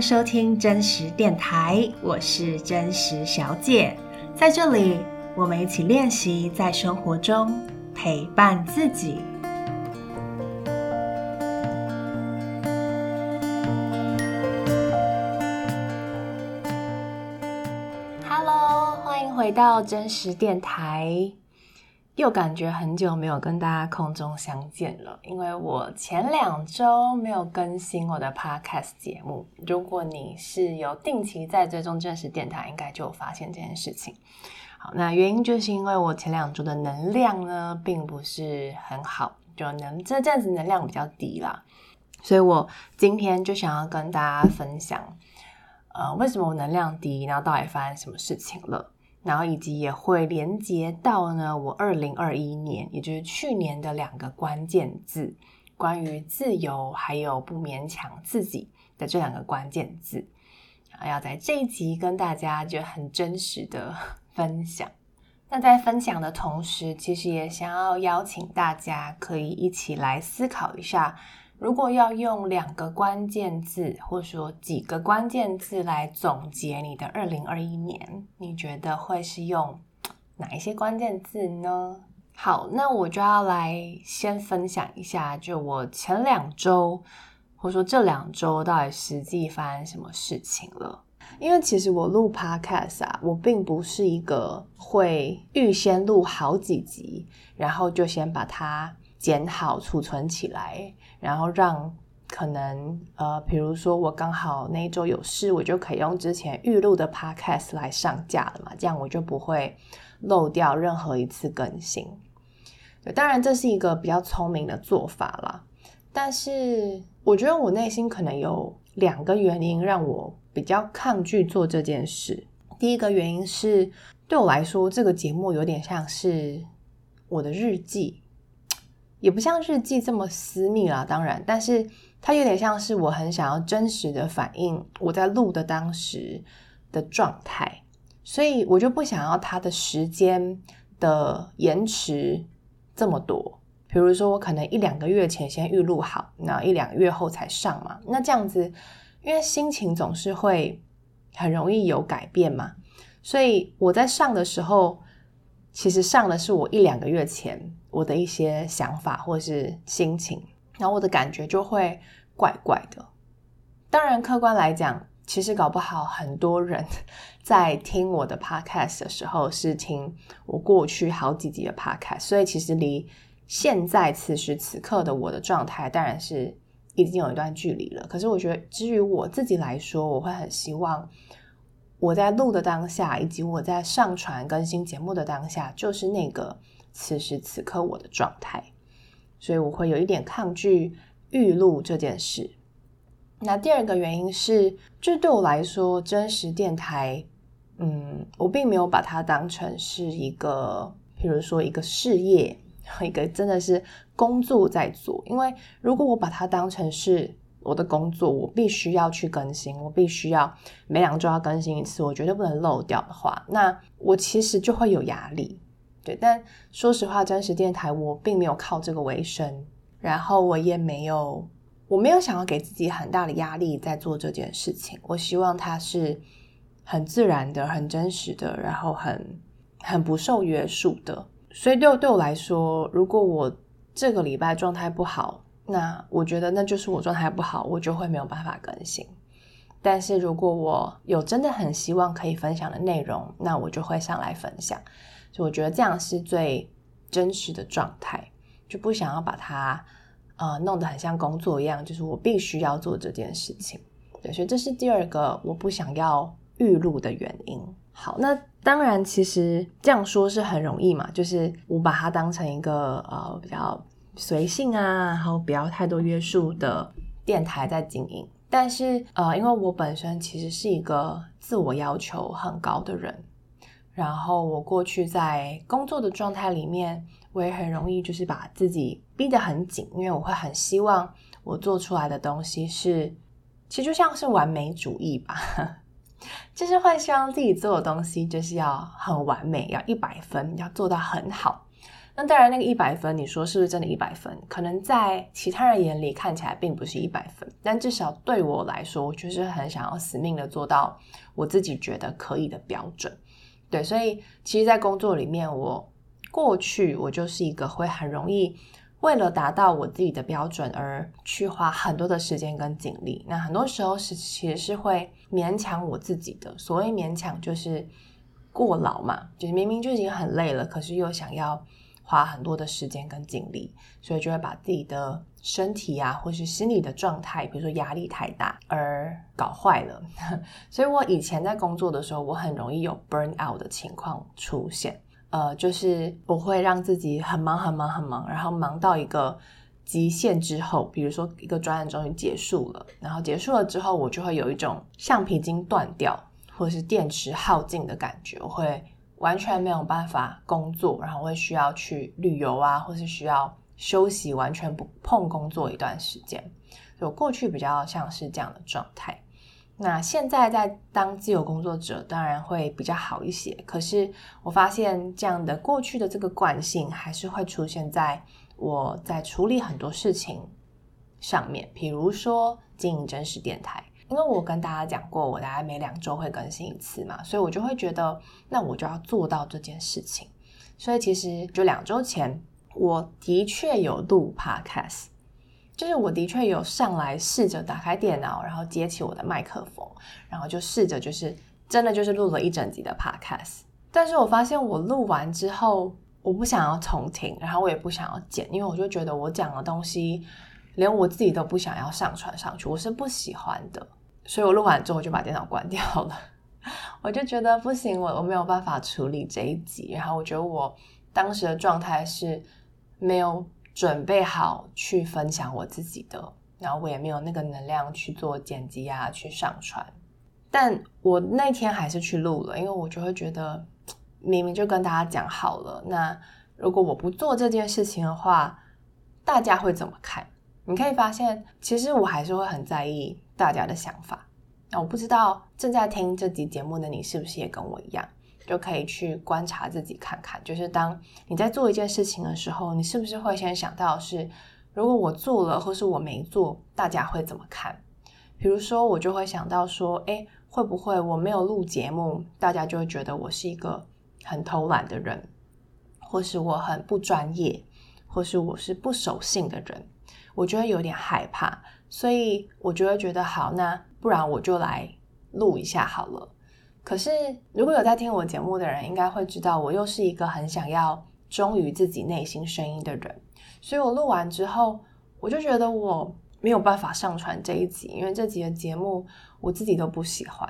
收听真实电台，我是真实小姐，在这里我们一起练习在生活中陪伴自己。Hello，欢迎回到真实电台。又感觉很久没有跟大家空中相见了，因为我前两周没有更新我的 podcast 节目。如果你是有定期在追踪真实电台，应该就有发现这件事情。好，那原因就是因为我前两周的能量呢，并不是很好，就能这阵子能量比较低啦，所以我今天就想要跟大家分享，呃，为什么我能量低，然后到底发生什么事情了。然后以及也会连接到呢，我二零二一年，也就是去年的两个关键字，关于自由还有不勉强自己的这两个关键字，要在这一集跟大家就很真实的分享。那在分享的同时，其实也想要邀请大家可以一起来思考一下。如果要用两个关键字，或者说几个关键字来总结你的二零二一年，你觉得会是用哪一些关键字呢？好，那我就要来先分享一下，就我前两周，或者说这两周到底实际发生什么事情了。因为其实我录 Podcast 啊，我并不是一个会预先录好几集，然后就先把它剪好储存起来。然后让可能呃，比如说我刚好那一周有事，我就可以用之前预录的 podcast 来上架了嘛，这样我就不会漏掉任何一次更新。对，当然这是一个比较聪明的做法啦，但是我觉得我内心可能有两个原因让我比较抗拒做这件事。第一个原因是对我来说，这个节目有点像是我的日记。也不像日记这么私密啦，当然，但是它有点像是我很想要真实的反映我在录的当时的状态，所以我就不想要它的时间的延迟这么多。比如说，我可能一两个月前先预录好，那一两个月后才上嘛，那这样子，因为心情总是会很容易有改变嘛，所以我在上的时候，其实上的是我一两个月前。我的一些想法或是心情，然后我的感觉就会怪怪的。当然，客观来讲，其实搞不好很多人 在听我的 podcast 的时候是听我过去好几集的 podcast，所以其实离现在此时此刻的我的状态当然是已经有一段距离了。可是我觉得，至于我自己来说，我会很希望我在录的当下，以及我在上传更新节目的当下，就是那个。此时此刻我的状态，所以我会有一点抗拒预录这件事。那第二个原因是，这对我来说，真实电台，嗯，我并没有把它当成是一个，比如说一个事业，一个真的是工作在做。因为如果我把它当成是我的工作，我必须要去更新，我必须要每两周要更新一次，我绝对不能漏掉的话，那我其实就会有压力。对，但说实话，真实电台我并没有靠这个为生，然后我也没有，我没有想要给自己很大的压力在做这件事情。我希望它是很自然的、很真实的，然后很很不受约束的。所以对我对我来说，如果我这个礼拜状态不好，那我觉得那就是我状态不好，我就会没有办法更新。但是如果我有真的很希望可以分享的内容，那我就会上来分享。所以我觉得这样是最真实的状态，就不想要把它呃弄得很像工作一样，就是我必须要做这件事情。对，所以这是第二个我不想要预录的原因。好，那当然其实这样说是很容易嘛，就是我把它当成一个呃比较随性啊，然后不要太多约束的电台在经营。但是呃，因为我本身其实是一个自我要求很高的人。然后我过去在工作的状态里面，我也很容易就是把自己逼得很紧，因为我会很希望我做出来的东西是，其实就像是完美主义吧，就是会希望自己做的东西就是要很完美，要一百分，要做到很好。那当然，那个一百分，你说是不是真的一百分？可能在其他人眼里看起来并不是一百分，但至少对我来说，我就是很想要死命的做到我自己觉得可以的标准。对，所以其实，在工作里面，我过去我就是一个会很容易。为了达到我自己的标准而去花很多的时间跟精力，那很多时候是其实是会勉强我自己的。所谓勉强，就是过劳嘛，就是明明就已经很累了，可是又想要花很多的时间跟精力，所以就会把自己的身体啊，或是心理的状态，比如说压力太大而搞坏了。所以我以前在工作的时候，我很容易有 burn out 的情况出现。呃，就是我会让自己很忙很忙很忙，然后忙到一个极限之后，比如说一个专案终于结束了，然后结束了之后，我就会有一种橡皮筋断掉或者是电池耗尽的感觉，我会完全没有办法工作，然后会需要去旅游啊，或是需要休息，完全不碰工作一段时间。就过去比较像是这样的状态。那现在在当自由工作者，当然会比较好一些。可是我发现这样的过去的这个惯性，还是会出现在我在处理很多事情上面。比如说经营真实电台，因为我跟大家讲过，我大概每两周会更新一次嘛，所以我就会觉得，那我就要做到这件事情。所以其实就两周前，我的确有录 Podcast。就是我的确有上来试着打开电脑，然后接起我的麦克风，然后就试着就是真的就是录了一整集的 podcast。但是我发现我录完之后，我不想要重听，然后我也不想要剪，因为我就觉得我讲的东西连我自己都不想要上传上去，我是不喜欢的。所以我录完之后就把电脑关掉了。我就觉得不行，我我没有办法处理这一集。然后我觉得我当时的状态是没有。准备好去分享我自己的，然后我也没有那个能量去做剪辑啊，去上传。但我那天还是去录了，因为我就会觉得，明明就跟大家讲好了，那如果我不做这件事情的话，大家会怎么看？你可以发现，其实我还是会很在意大家的想法。那我不知道正在听这集节目的你是不是也跟我一样？就可以去观察自己看看，就是当你在做一件事情的时候，你是不是会先想到是，如果我做了或是我没做，大家会怎么看？比如说，我就会想到说，诶，会不会我没有录节目，大家就会觉得我是一个很偷懒的人，或是我很不专业，或是我是不守信的人，我就会有点害怕，所以我就会觉得好，那不然我就来录一下好了。可是，如果有在听我节目的人，应该会知道，我又是一个很想要忠于自己内心声音的人。所以我录完之后，我就觉得我没有办法上传这一集，因为这集的节目我自己都不喜欢，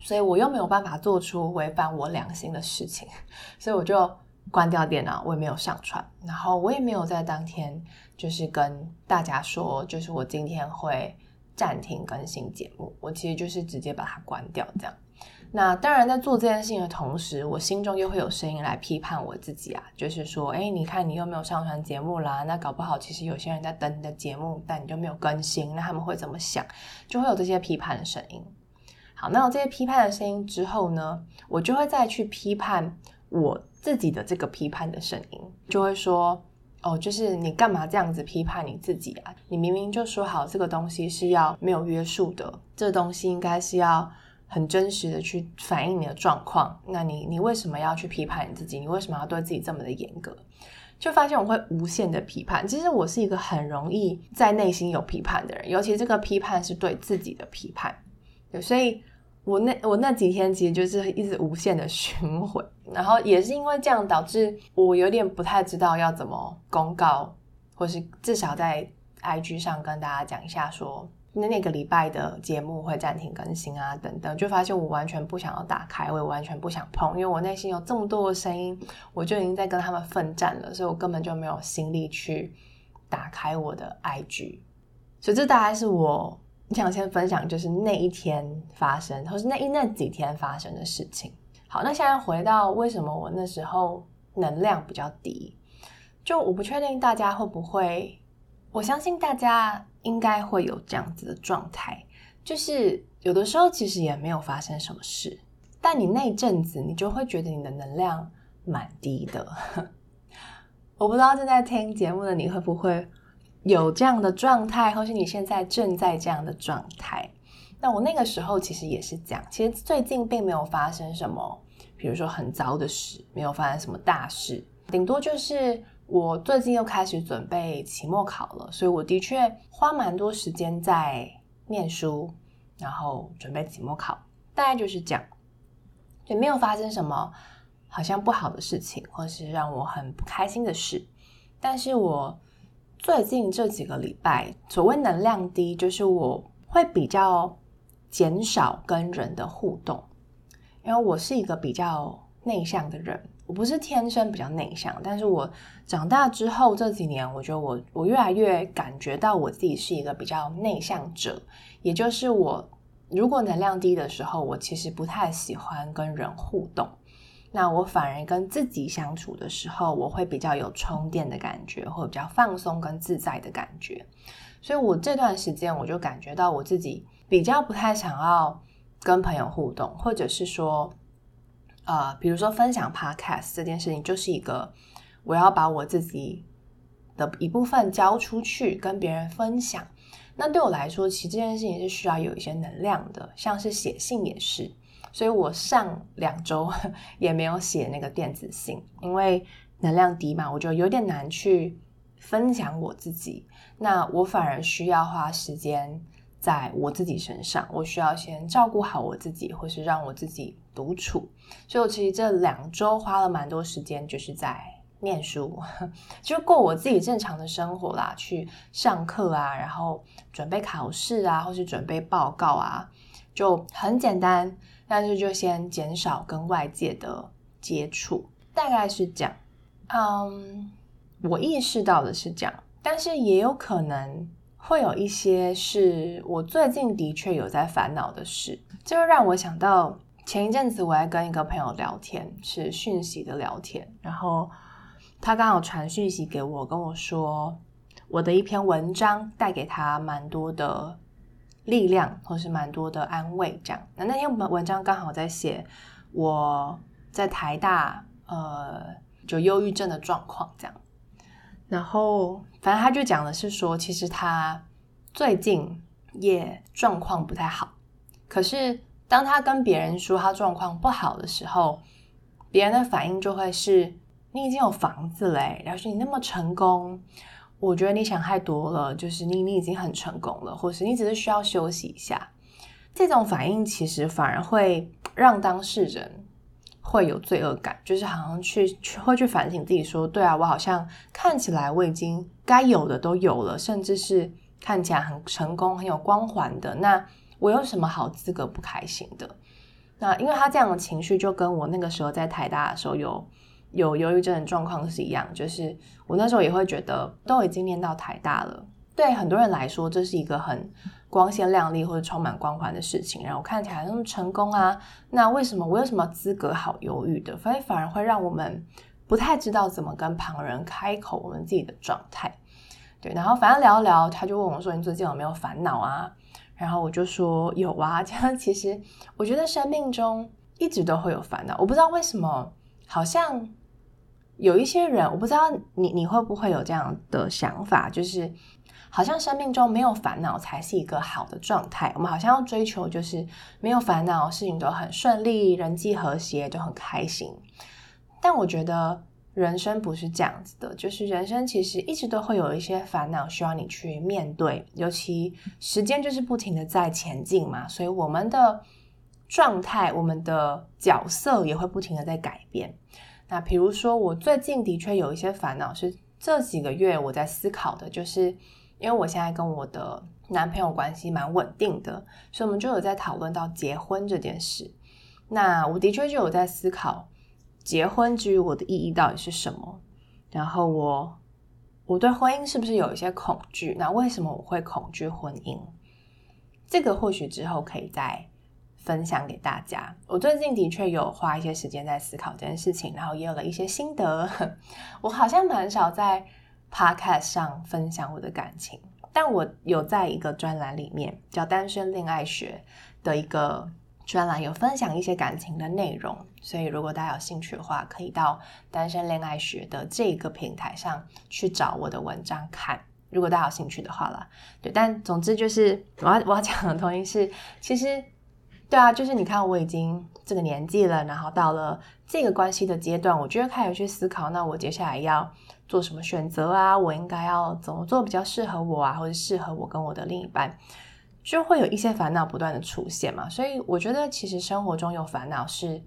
所以我又没有办法做出违反我良心的事情，所以我就关掉电脑，我也没有上传，然后我也没有在当天就是跟大家说，就是我今天会暂停更新节目，我其实就是直接把它关掉，这样。那当然，在做这件事情的同时，我心中又会有声音来批判我自己啊，就是说，哎，你看你又没有上传节目啦，那搞不好其实有些人在等你的节目，但你就没有更新，那他们会怎么想？就会有这些批判的声音。好，那有这些批判的声音之后呢，我就会再去批判我自己的这个批判的声音，就会说，哦，就是你干嘛这样子批判你自己啊？你明明就说好这个东西是要没有约束的，这东西应该是要。很真实的去反映你的状况，那你你为什么要去批判你自己？你为什么要对自己这么的严格？就发现我会无限的批判。其实我是一个很容易在内心有批判的人，尤其这个批判是对自己的批判。对，所以我那我那几天其实就是一直无限的循环，然后也是因为这样导致我有点不太知道要怎么公告，或是至少在 IG 上跟大家讲一下说。那那个礼拜的节目会暂停更新啊，等等，就发现我完全不想要打开，我也完全不想碰，因为我内心有这么多的声音，我就已经在跟他们奋战了，所以我根本就没有心力去打开我的 IG。所以这大概是我你想先分享，就是那一天发生，或是那一那几天发生的事情。好，那现在回到为什么我那时候能量比较低，就我不确定大家会不会，我相信大家。应该会有这样子的状态，就是有的时候其实也没有发生什么事，但你那阵子你就会觉得你的能量蛮低的。我不知道正在听节目的你会不会有这样的状态，或是你现在正在这样的状态。那我那个时候其实也是这样，其实最近并没有发生什么，比如说很糟的事，没有发生什么大事，顶多就是我最近又开始准备期末考了，所以我的确花蛮多时间在念书，然后准备期末考，大概就是这样，也没有发生什么好像不好的事情，或是让我很不开心的事。但是我最近这几个礼拜，所谓能量低，就是我会比较。减少跟人的互动，因为我是一个比较内向的人，我不是天生比较内向，但是我长大之后这几年，我觉得我我越来越感觉到我自己是一个比较内向者，也就是我如果能量低的时候，我其实不太喜欢跟人互动，那我反而跟自己相处的时候，我会比较有充电的感觉，或比较放松跟自在的感觉，所以我这段时间我就感觉到我自己。比较不太想要跟朋友互动，或者是说，呃，比如说分享 podcast 这件事情，就是一个我要把我自己的一部分交出去跟别人分享。那对我来说，其实这件事情是需要有一些能量的，像是写信也是。所以我上两周 也没有写那个电子信，因为能量低嘛，我就有点难去分享我自己。那我反而需要花时间。在我自己身上，我需要先照顾好我自己，或是让我自己独处。所以，我其实这两周花了蛮多时间，就是在念书，就过我自己正常的生活啦，去上课啊，然后准备考试啊，或是准备报告啊，就很简单。但是，就先减少跟外界的接触，大概是这样。嗯，我意识到的是这样，但是也有可能。会有一些是我最近的确有在烦恼的事，就让我想到前一阵子我在跟一个朋友聊天，是讯息的聊天，然后他刚好传讯息给我，跟我说我的一篇文章带给他蛮多的力量，或是蛮多的安慰，这样。那那篇文文章刚好在写我在台大呃就忧郁症的状况，这样。然后，反正他就讲的是说，其实他最近也状况不太好。可是，当他跟别人说他状况不好的时候，别人的反应就会是：“你已经有房子嘞，然后是你那么成功，我觉得你想太多了。就是你，你已经很成功了，或是你只是需要休息一下。”这种反应其实反而会让当事人。会有罪恶感，就是好像去，会去反省自己，说：“对啊，我好像看起来我已经该有的都有了，甚至是看起来很成功、很有光环的。那我有什么好资格不开心的？”那因为他这样的情绪，就跟我那个时候在台大的时候有有忧郁症的状况是一样，就是我那时候也会觉得，都已经念到台大了，对很多人来说，这是一个很。光鲜亮丽或者充满光环的事情，然后看起来那么成功啊，那为什么我有什么资格好忧郁的？反而反而会让我们不太知道怎么跟旁人开口我们自己的状态。对，然后反正聊一聊，他就问我说：“你最近有没有烦恼啊？”然后我就说：“有啊。”这 样其实我觉得生命中一直都会有烦恼，我不知道为什么，好像有一些人，我不知道你你会不会有这样的想法，就是。好像生命中没有烦恼才是一个好的状态。我们好像要追求就是没有烦恼，事情都很顺利，人际和谐，就很开心。但我觉得人生不是这样子的，就是人生其实一直都会有一些烦恼需要你去面对。尤其时间就是不停的在前进嘛，所以我们的状态、我们的角色也会不停的在改变。那比如说，我最近的确有一些烦恼，是这几个月我在思考的，就是。因为我现在跟我的男朋友关系蛮稳定的，所以我们就有在讨论到结婚这件事。那我的确就有在思考，结婚之于我的意义到底是什么？然后我我对婚姻是不是有一些恐惧？那为什么我会恐惧婚姻？这个或许之后可以再分享给大家。我最近的确有花一些时间在思考这件事情，然后也有了一些心得。我好像蛮少在。Podcast 上分享我的感情，但我有在一个专栏里面叫《单身恋爱学》的一个专栏有分享一些感情的内容，所以如果大家有兴趣的话，可以到单身恋爱学的这个平台上去找我的文章看。如果大家有兴趣的话啦，对，但总之就是我要我要讲的东西是，其实对啊，就是你看我已经这个年纪了，然后到了这个关系的阶段，我就会开始去思考，那我接下来要做什么选择啊？我应该要怎么做比较适合我啊，或者适合我跟我的另一半，就会有一些烦恼不断的出现嘛。所以我觉得其实生活中有烦恼是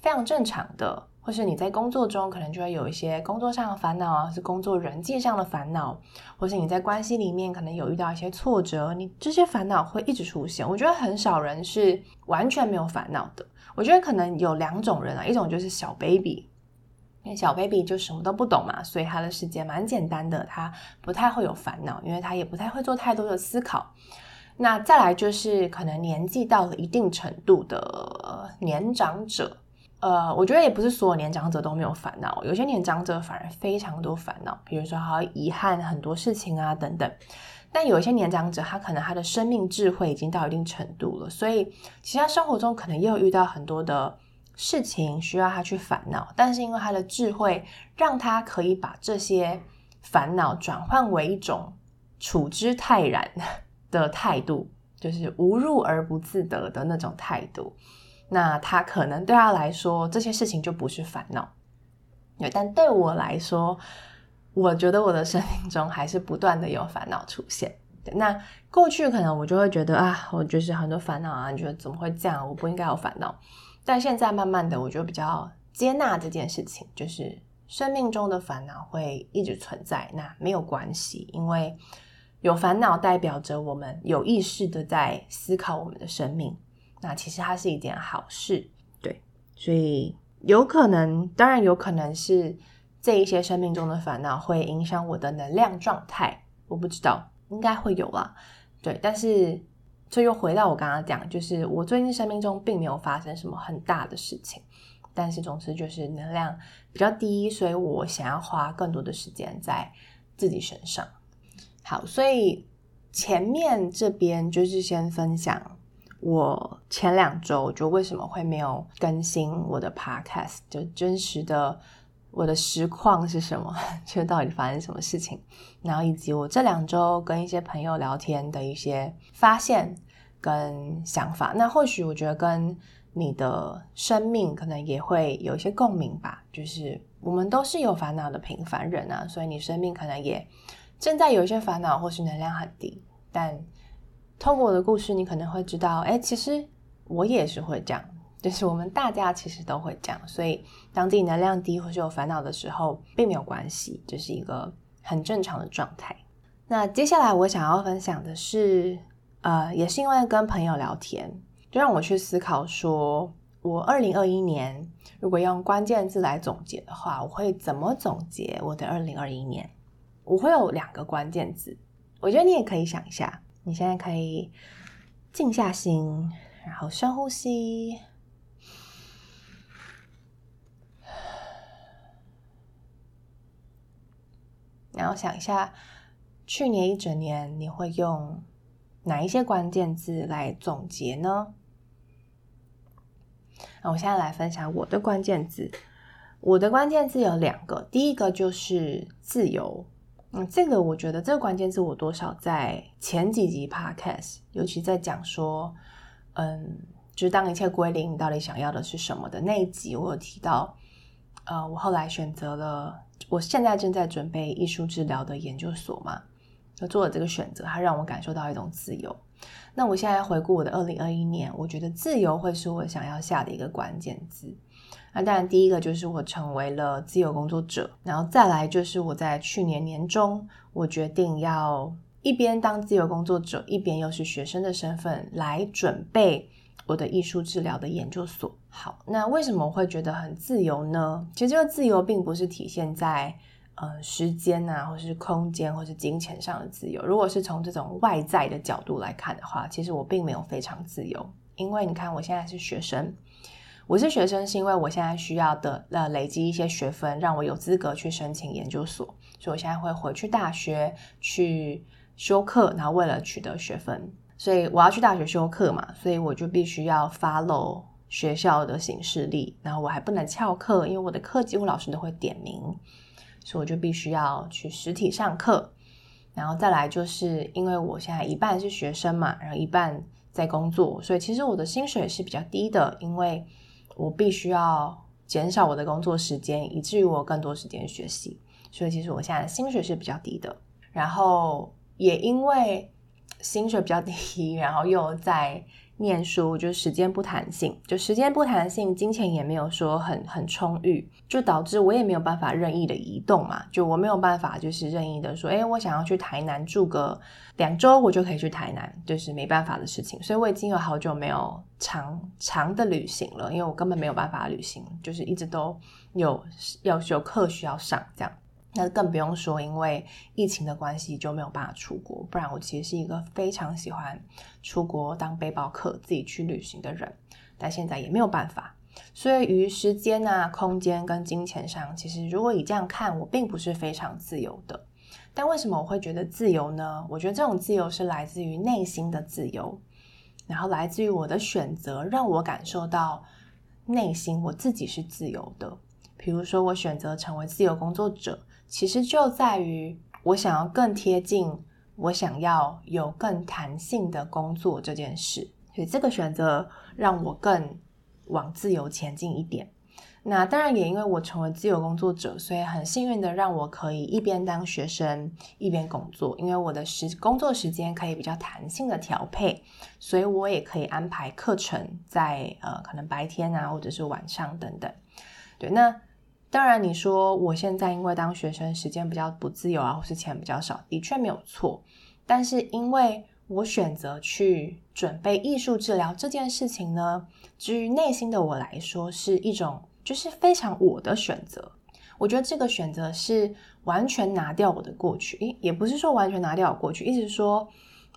非常正常的。或是你在工作中可能就会有一些工作上的烦恼啊，是工作人际上的烦恼，或是你在关系里面可能有遇到一些挫折，你这些烦恼会一直出现。我觉得很少人是完全没有烦恼的。我觉得可能有两种人啊，一种就是小 baby，因为小 baby 就什么都不懂嘛，所以他的世界蛮简单的，他不太会有烦恼，因为他也不太会做太多的思考。那再来就是可能年纪到了一定程度的年长者。呃，我觉得也不是所有年长者都没有烦恼，有些年长者反而非常多烦恼，比如说还遗憾很多事情啊等等。但有一些年长者，他可能他的生命智慧已经到一定程度了，所以其实他生活中可能也有遇到很多的事情需要他去烦恼，但是因为他的智慧，让他可以把这些烦恼转换为一种处之泰然的态度，就是无入而不自得的那种态度。那他可能对他来说，这些事情就不是烦恼，对，但对我来说，我觉得我的生命中还是不断的有烦恼出现。那过去可能我就会觉得啊，我就是很多烦恼啊，你觉得怎么会这样？我不应该有烦恼。但现在慢慢的，我就比较接纳这件事情，就是生命中的烦恼会一直存在，那没有关系，因为有烦恼代表着我们有意识的在思考我们的生命。那其实它是一件好事，对，所以有可能，当然有可能是这一些生命中的烦恼会影响我的能量状态，我不知道，应该会有啦，对，但是这又回到我刚刚讲，就是我最近生命中并没有发生什么很大的事情，但是总之就是能量比较低，所以我想要花更多的时间在自己身上。好，所以前面这边就是先分享。我前两周就为什么会没有更新我的 podcast，就真实的我的实况是什么？就到底发生什么事情？然后以及我这两周跟一些朋友聊天的一些发现跟想法。那或许我觉得跟你的生命可能也会有一些共鸣吧。就是我们都是有烦恼的平凡人啊，所以你生命可能也正在有一些烦恼，或是能量很低，但。透过我的故事，你可能会知道，哎，其实我也是会这样，就是我们大家其实都会这样。所以，当自己能量低或是有烦恼的时候，并没有关系，这是一个很正常的状态。那接下来我想要分享的是，呃，也是因为跟朋友聊天，就让我去思考说，我二零二一年如果用关键字来总结的话，我会怎么总结我的二零二一年？我会有两个关键字，我觉得你也可以想一下。你现在可以静下心，然后深呼吸，然后想一下，去年一整年你会用哪一些关键字来总结呢？那我现在来分享我的关键字。我的关键字有两个，第一个就是自由。嗯，这个我觉得这个关键字我多少在前几集 podcast，尤其在讲说，嗯，就是当一切归零，你到底想要的是什么的那一集，我有提到，呃，我后来选择了，我现在正在准备艺术治疗的研究所嘛，就做了这个选择，它让我感受到一种自由。那我现在回顾我的二零二一年，我觉得自由会是我想要下的一个关键字。那当然，第一个就是我成为了自由工作者，然后再来就是我在去年年中，我决定要一边当自由工作者，一边又是学生的身份来准备我的艺术治疗的研究所。好，那为什么我会觉得很自由呢？其实这个自由并不是体现在呃时间啊，或是空间，或是金钱上的自由。如果是从这种外在的角度来看的话，其实我并没有非常自由，因为你看我现在是学生。我是学生，是因为我现在需要的呃累积一些学分，让我有资格去申请研究所，所以我现在会回去大学去修课，然后为了取得学分，所以我要去大学修课嘛，所以我就必须要 follow 学校的行事历，然后我还不能翘课，因为我的课几乎老师都会点名，所以我就必须要去实体上课。然后再来就是因为我现在一半是学生嘛，然后一半在工作，所以其实我的薪水是比较低的，因为我必须要减少我的工作时间，以至于我更多时间学习。所以其实我现在的薪水是比较低的。然后也因为薪水比较低，然后又在念书，就时间不弹性，就时间不弹性，金钱也没有说很很充裕，就导致我也没有办法任意的移动嘛，就我没有办法就是任意的说，诶，我想要去台南住个两周，我就可以去台南，就是没办法的事情。所以我已经有好久没有长长的旅行了，因为我根本没有办法旅行，就是一直都有要有课需要上这样。那更不用说，因为疫情的关系就没有办法出国。不然我其实是一个非常喜欢出国当背包客、自己去旅行的人，但现在也没有办法。所以于时间啊、空间跟金钱上，其实如果以这样看，我并不是非常自由的。但为什么我会觉得自由呢？我觉得这种自由是来自于内心的自由，然后来自于我的选择，让我感受到内心我自己是自由的。比如说，我选择成为自由工作者。其实就在于我想要更贴近，我想要有更弹性的工作这件事，所以这个选择让我更往自由前进一点。那当然也因为我成为自由工作者，所以很幸运的让我可以一边当学生一边工作，因为我的时工作时间可以比较弹性的调配，所以我也可以安排课程在呃可能白天啊或者是晚上等等。对，那。当然，你说我现在因为当学生时间比较不自由啊，或是钱比较少，的确没有错。但是因为我选择去准备艺术治疗这件事情呢，至于内心的我来说，是一种就是非常我的选择。我觉得这个选择是完全拿掉我的过去，也不是说完全拿掉我过去，意思是说，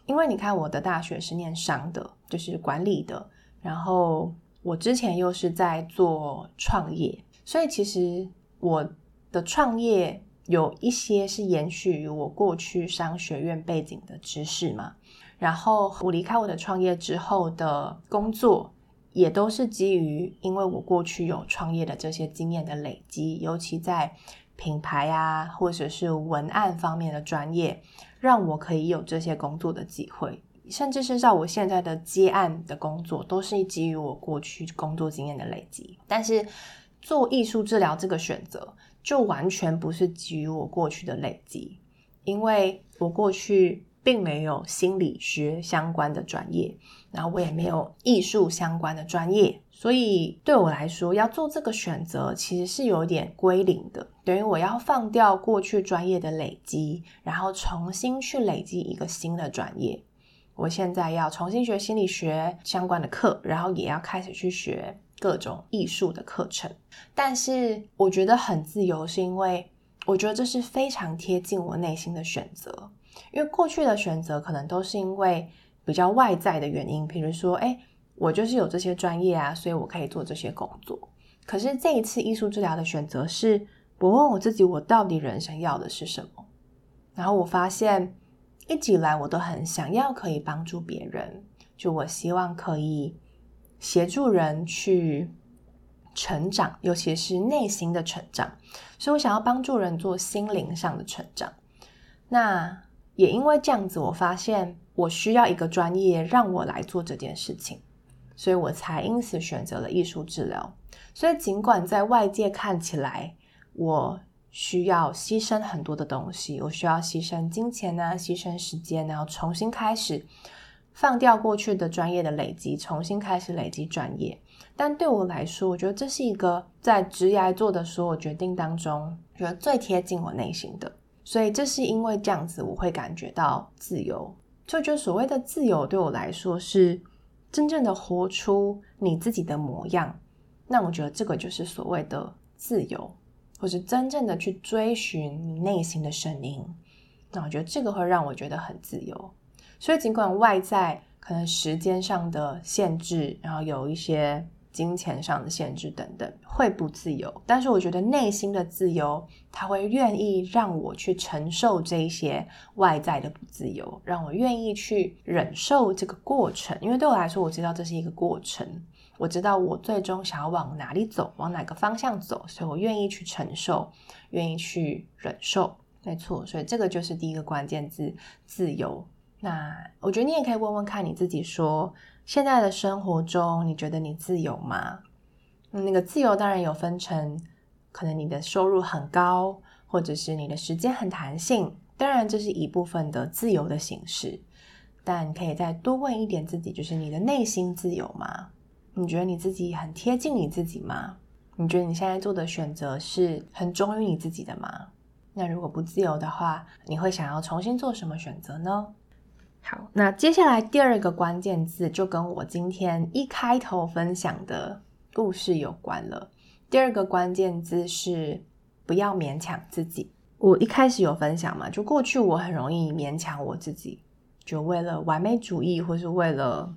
因为你看我的大学是念商的，就是管理的，然后我之前又是在做创业。所以其实我的创业有一些是延续于我过去商学院背景的知识嘛，然后我离开我的创业之后的工作也都是基于因为我过去有创业的这些经验的累积，尤其在品牌啊或者是文案方面的专业，让我可以有这些工作的机会，甚至是在我现在的接案的工作，都是基于我过去工作经验的累积，但是。做艺术治疗这个选择，就完全不是基于我过去的累积，因为我过去并没有心理学相关的专业，然后我也没有艺术相关的专业，所以对我来说，要做这个选择其实是有点归零的，等于我要放掉过去专业的累积，然后重新去累积一个新的专业。我现在要重新学心理学相关的课，然后也要开始去学。各种艺术的课程，但是我觉得很自由，是因为我觉得这是非常贴近我内心的选择。因为过去的选择可能都是因为比较外在的原因，比如说，哎，我就是有这些专业啊，所以我可以做这些工作。可是这一次艺术治疗的选择是，我问我自己，我到底人生要的是什么？然后我发现，一直以来我都很想要可以帮助别人，就我希望可以。协助人去成长，尤其是内心的成长，所以我想要帮助人做心灵上的成长。那也因为这样子，我发现我需要一个专业让我来做这件事情，所以我才因此选择了艺术治疗。所以尽管在外界看起来我需要牺牲很多的东西，我需要牺牲金钱啊，牺牲时间，然后重新开始。放掉过去的专业的累积，重新开始累积专业。但对我来说，我觉得这是一个在职涯做的所有决定当中，觉得最贴近我内心的。所以，这是因为这样子，我会感觉到自由。就觉得所谓的自由，对我来说是真正的活出你自己的模样。那我觉得这个就是所谓的自由，或是真正的去追寻你内心的声音。那我觉得这个会让我觉得很自由。所以，尽管外在可能时间上的限制，然后有一些金钱上的限制等等，会不自由。但是我觉得内心的自由，他会愿意让我去承受这一些外在的不自由，让我愿意去忍受这个过程。因为对我来说，我知道这是一个过程，我知道我最终想要往哪里走，往哪个方向走，所以我愿意去承受，愿意去忍受。没错，所以这个就是第一个关键字：自由。那我觉得你也可以问问看你自己说，现在的生活中，你觉得你自由吗？那个自由当然有分成，可能你的收入很高，或者是你的时间很弹性，当然这是一部分的自由的形式。但你可以再多问一点自己，就是你的内心自由吗？你觉得你自己很贴近你自己吗？你觉得你现在做的选择是很忠于你自己的吗？那如果不自由的话，你会想要重新做什么选择呢？好，那接下来第二个关键字就跟我今天一开头分享的故事有关了。第二个关键字是不要勉强自己。我一开始有分享嘛，就过去我很容易勉强我自己，就为了完美主义，或是为了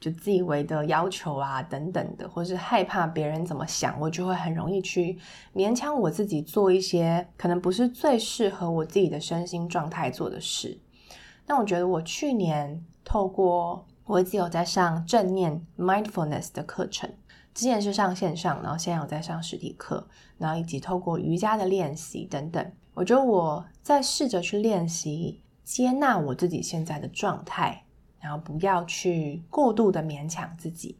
就自以为的要求啊等等的，或是害怕别人怎么想，我就会很容易去勉强我自己做一些可能不是最适合我自己的身心状态做的事。那我觉得我去年透过我一直有在上正念 mindfulness 的课程，之前是上线上，然后现在有在上实体课，然后以及透过瑜伽的练习等等，我觉得我在试着去练习接纳我自己现在的状态，然后不要去过度的勉强自己。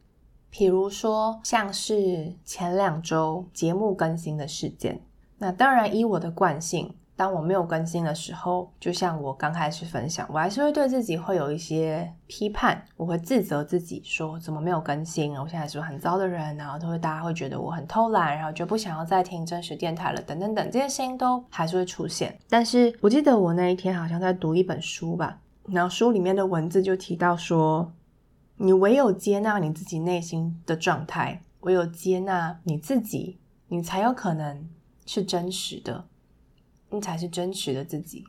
比如说像是前两周节目更新的事件，那当然以我的惯性。当我没有更新的时候，就像我刚开始分享，我还是会对自己会有一些批判，我会自责自己说怎么没有更新，我现在是不是很糟的人，然后都会大家会觉得我很偷懒，然后就不想要再听真实电台了，等等等，这些声音都还是会出现。但是我记得我那一天好像在读一本书吧，然后书里面的文字就提到说，你唯有接纳你自己内心的状态，唯有接纳你自己，你才有可能是真实的。你才是真实的自己。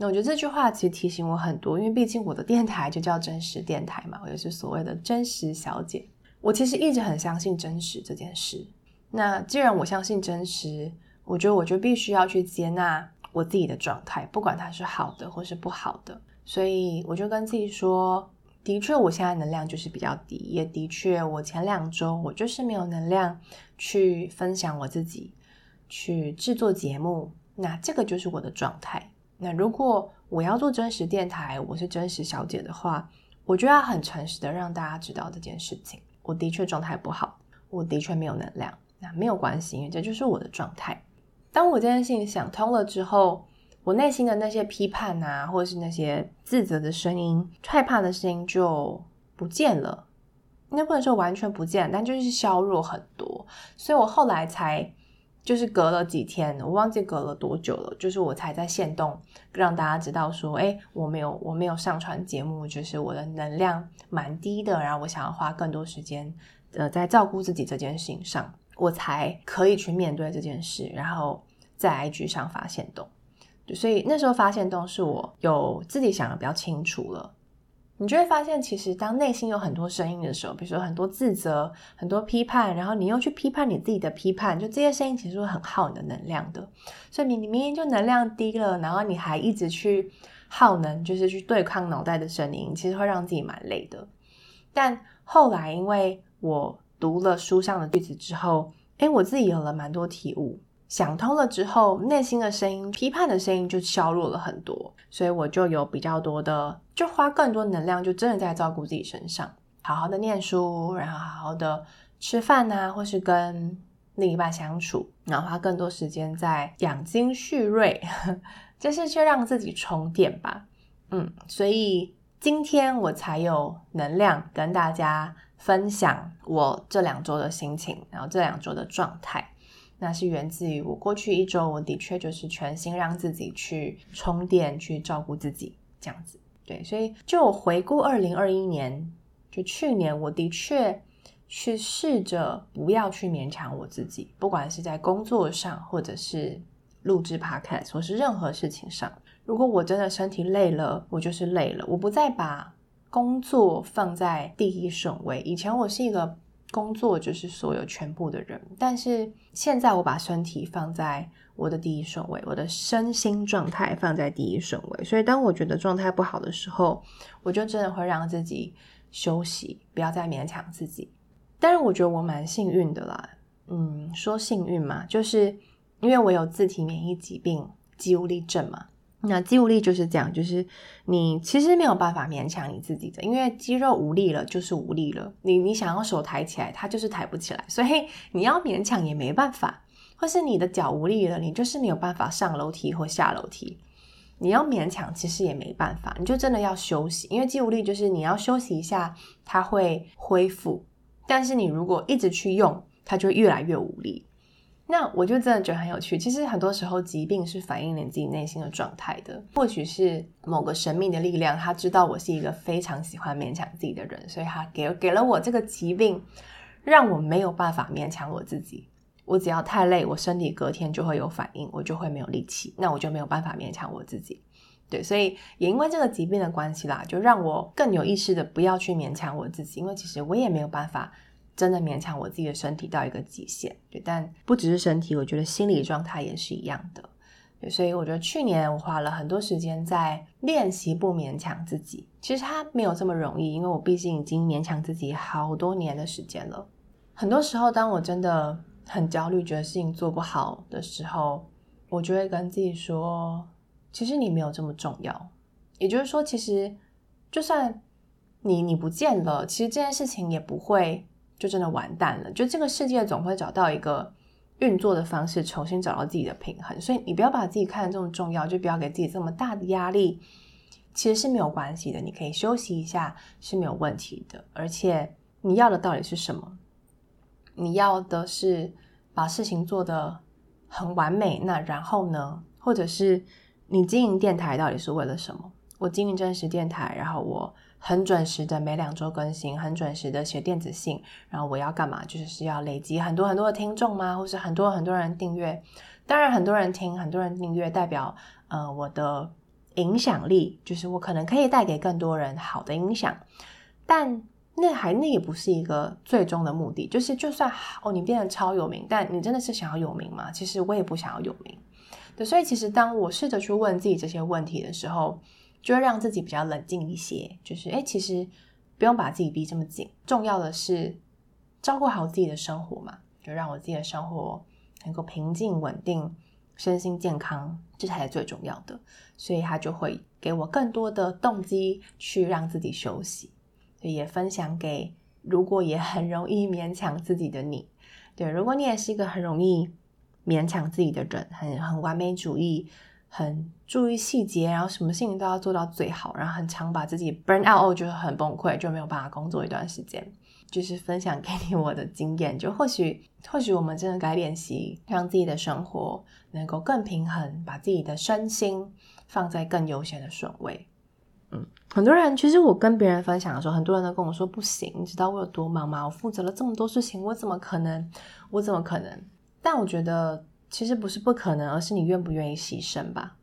那我觉得这句话其实提醒我很多，因为毕竟我的电台就叫真实电台嘛，我也是所谓的真实小姐。我其实一直很相信真实这件事。那既然我相信真实，我觉得我就必须要去接纳我自己的状态，不管它是好的或是不好的。所以我就跟自己说，的确我现在能量就是比较低，也的确我前两周我就是没有能量去分享我自己，去制作节目。那这个就是我的状态。那如果我要做真实电台，我是真实小姐的话，我就要很诚实的让大家知道这件事情。我的确状态不好，我的确没有能量。那没有关系，因为这就是我的状态。当我这件事情想通了之后，我内心的那些批判啊，或者是那些自责的声音、害怕的声音就不见了。应该不能说完全不见，但就是削弱很多。所以我后来才。就是隔了几天，我忘记隔了多久了。就是我才在限动让大家知道说，哎，我没有我没有上传节目，就是我的能量蛮低的，然后我想要花更多时间，呃，在照顾自己这件事情上，我才可以去面对这件事，然后在 IG 上发限动。所以那时候发限动是我有自己想的比较清楚了。你就会发现，其实当内心有很多声音的时候，比如说很多自责、很多批判，然后你又去批判你自己的批判，就这些声音其实会很耗你的能量的。所以你你明明就能量低了，然后你还一直去耗能，就是去对抗脑袋的声音，其实会让自己蛮累的。但后来因为我读了书上的句子之后，诶，我自己有了蛮多体悟。想通了之后，内心的声音、批判的声音就削弱了很多，所以我就有比较多的，就花更多能量，就真的在照顾自己身上，好好的念书，然后好好的吃饭啊，或是跟另一半相处，然后花更多时间在养精蓄锐，就是去让自己充电吧。嗯，所以今天我才有能量跟大家分享我这两周的心情，然后这两周的状态。那是源自于我过去一周，我的确就是全心让自己去充电，去照顾自己这样子。对，所以就我回顾二零二一年，就去年，我的确去试着不要去勉强我自己，不管是在工作上，或者是录制 Podcast，或是任何事情上。如果我真的身体累了，我就是累了，我不再把工作放在第一顺位。以前我是一个。工作就是所有全部的人。但是现在我把身体放在我的第一顺位，我的身心状态放在第一顺位。所以当我觉得状态不好的时候，我就真的会让自己休息，不要再勉强自己。但是我觉得我蛮幸运的啦，嗯，说幸运嘛，就是因为我有自体免疫疾病肌无力症嘛。那肌无力就是这样，就是你其实没有办法勉强你自己的，因为肌肉无力了就是无力了。你你想要手抬起来，它就是抬不起来，所以 你要勉强也没办法。或是你的脚无力了，你就是没有办法上楼梯或下楼梯。你要勉强其实也没办法，你就真的要休息，因为肌无力就是你要休息一下，它会恢复。但是你如果一直去用，它就越来越无力。那我就真的觉得很有趣。其实很多时候，疾病是反映你自己内心的状态的。或许是某个神秘的力量，他知道我是一个非常喜欢勉强自己的人，所以他给给了我这个疾病，让我没有办法勉强我自己。我只要太累，我身体隔天就会有反应，我就会没有力气，那我就没有办法勉强我自己。对，所以也因为这个疾病的关系啦，就让我更有意识的不要去勉强我自己，因为其实我也没有办法。真的勉强我自己的身体到一个极限，对，但不只是身体，我觉得心理状态也是一样的，对，所以我觉得去年我花了很多时间在练习不勉强自己。其实它没有这么容易，因为我毕竟已经勉强自己好多年的时间了。很多时候，当我真的很焦虑，觉得事情做不好的时候，我就会跟自己说，其实你没有这么重要。也就是说，其实就算你你不见了，其实这件事情也不会。就真的完蛋了，就这个世界总会找到一个运作的方式，重新找到自己的平衡。所以你不要把自己看得这么重要，就不要给自己这么大的压力。其实是没有关系的，你可以休息一下是没有问题的。而且你要的到底是什么？你要的是把事情做得很完美，那然后呢？或者是你经营电台到底是为了什么？我经营真实电台，然后我。很准时的每两周更新，很准时的写电子信，然后我要干嘛？就是是要累积很多很多的听众吗？或是很多很多人订阅？当然，很多人听，很多人订阅，代表呃我的影响力，就是我可能可以带给更多人好的影响。但那还那也不是一个最终的目的。就是就算哦你变得超有名，但你真的是想要有名吗？其实我也不想要有名。对，所以其实当我试着去问自己这些问题的时候。就会让自己比较冷静一些，就是诶，其实不用把自己逼这么紧，重要的是照顾好自己的生活嘛，就让我自己的生活能够平静稳定，身心健康，这才是最重要的。所以他就会给我更多的动机去让自己休息，所以也分享给如果也很容易勉强自己的你，对，如果你也是一个很容易勉强自己的人，很很完美主义。很注意细节，然后什么事情都要做到最好，然后很常把自己 burn out，就很崩溃，就没有办法工作一段时间。就是分享给你我的经验，就或许或许我们真的该练习，让自己的生活能够更平衡，把自己的身心放在更优先的顺位。嗯，很多人其实我跟别人分享的时候，很多人都跟我说不行，你知道我有多忙吗？我负责了这么多事情，我怎么可能？我怎么可能？但我觉得。其实不是不可能，而是你愿不愿意牺牲吧？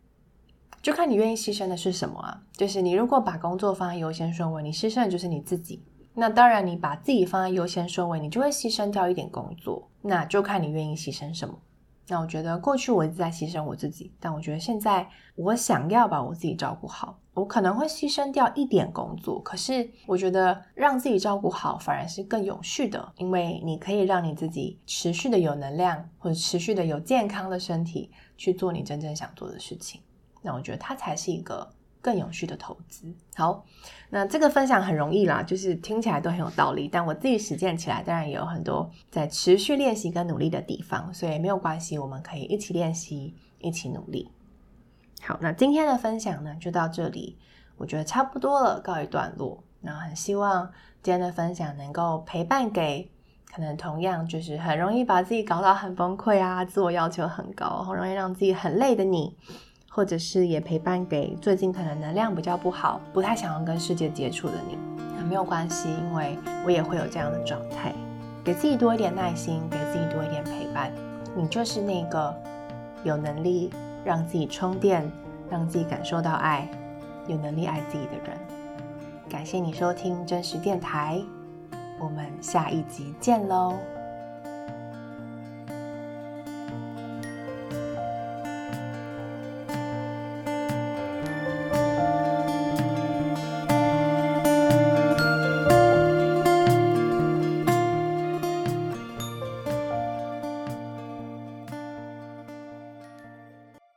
就看你愿意牺牲的是什么啊。就是你如果把工作放在优先顺位，你牺牲的就是你自己。那当然，你把自己放在优先顺位，你就会牺牲掉一点工作。那就看你愿意牺牲什么。那我觉得过去我一直在牺牲我自己，但我觉得现在我想要把我自己照顾好，我可能会牺牲掉一点工作，可是我觉得让自己照顾好反而是更有序的，因为你可以让你自己持续的有能量，或者持续的有健康的身体去做你真正想做的事情。那我觉得它才是一个。更有序的投资。好，那这个分享很容易啦，就是听起来都很有道理，但我自己实践起来，当然也有很多在持续练习跟努力的地方，所以没有关系，我们可以一起练习，一起努力。好，那今天的分享呢，就到这里，我觉得差不多了，告一段落。那很希望今天的分享能够陪伴给可能同样就是很容易把自己搞到很崩溃啊，自我要求很高，很容易让自己很累的你。或者是也陪伴给最近可能能量比较不好、不太想要跟世界接触的你，那没有关系，因为我也会有这样的状态。给自己多一点耐心，给自己多一点陪伴，你就是那个有能力让自己充电、让自己感受到爱、有能力爱自己的人。感谢你收听真实电台，我们下一集见喽。